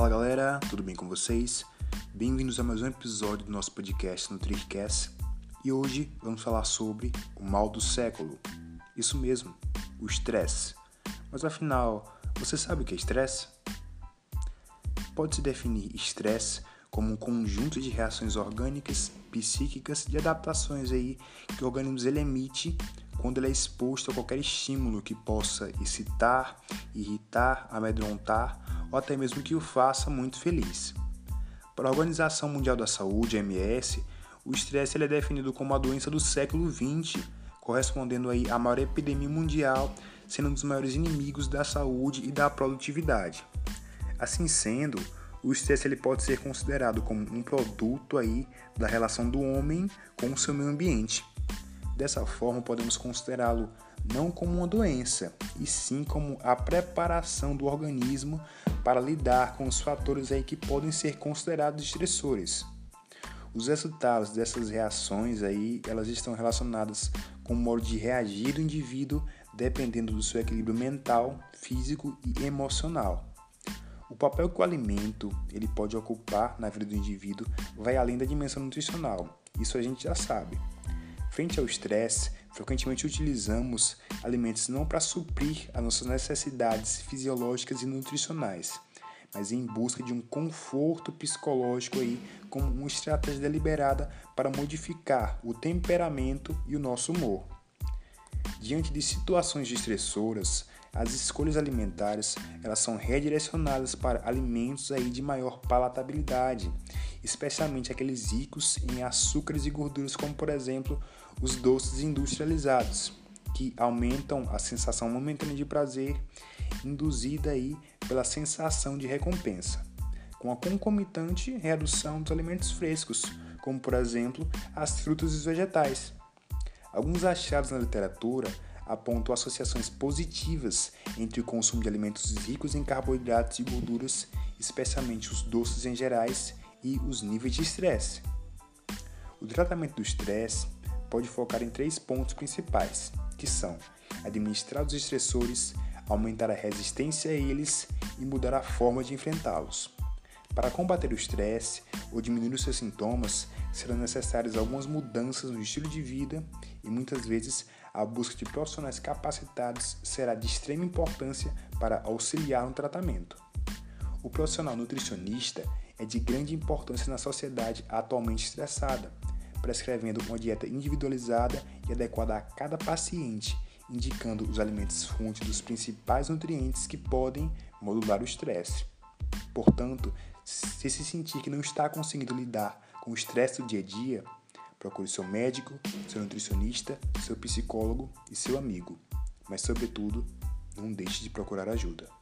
Fala galera, tudo bem com vocês? Bem-vindos a mais um episódio do nosso podcast NutriCast e hoje vamos falar sobre o mal do século. Isso mesmo, o estresse. Mas afinal, você sabe o que é estresse? Pode-se definir estresse como um conjunto de reações orgânicas, psíquicas, de adaptações aí que o organismo ele emite quando ele é exposto a qualquer estímulo que possa excitar, irritar, amedrontar ou até mesmo que o faça muito feliz. Para a Organização Mundial da Saúde, (OMS), o estresse é definido como a doença do século XX, correspondendo aí à maior epidemia mundial, sendo um dos maiores inimigos da saúde e da produtividade. Assim sendo, o estresse ele pode ser considerado como um produto aí da relação do homem com o seu meio ambiente. Dessa forma, podemos considerá-lo não como uma doença, e sim como a preparação do organismo para lidar com os fatores aí que podem ser considerados estressores. Os resultados dessas reações aí, elas estão relacionadas com o modo de reagir do indivíduo dependendo do seu equilíbrio mental, físico e emocional. O papel que o alimento ele pode ocupar na vida do indivíduo vai além da dimensão nutricional. Isso a gente já sabe. Frente ao estresse, frequentemente utilizamos alimentos não para suprir as nossas necessidades fisiológicas e nutricionais, mas em busca de um conforto psicológico aí, como uma estratégia deliberada para modificar o temperamento e o nosso humor. Diante de situações estressoras, as escolhas alimentares elas são redirecionadas para alimentos aí de maior palatabilidade, especialmente aqueles ricos em açúcares e gorduras, como por exemplo os doces industrializados, que aumentam a sensação momentânea de prazer induzida aí pela sensação de recompensa, com a concomitante redução dos alimentos frescos, como por exemplo as frutas e os vegetais. Alguns achados na literatura apontam associações positivas entre o consumo de alimentos ricos em carboidratos e gorduras, especialmente os doces em gerais, e os níveis de estresse. O tratamento do estresse pode focar em três pontos principais, que são administrar os estressores, aumentar a resistência a eles e mudar a forma de enfrentá-los. Para combater o estresse ou diminuir os seus sintomas, serão necessárias algumas mudanças no estilo de vida e muitas vezes a busca de profissionais capacitados será de extrema importância para auxiliar no tratamento. O profissional nutricionista é de grande importância na sociedade atualmente estressada, prescrevendo uma dieta individualizada e adequada a cada paciente, indicando os alimentos fonte dos principais nutrientes que podem modular o estresse. Portanto, se se sentir que não está conseguindo lidar com o estresse do dia a dia, procure seu médico, seu nutricionista, seu psicólogo e seu amigo. Mas, sobretudo, não deixe de procurar ajuda.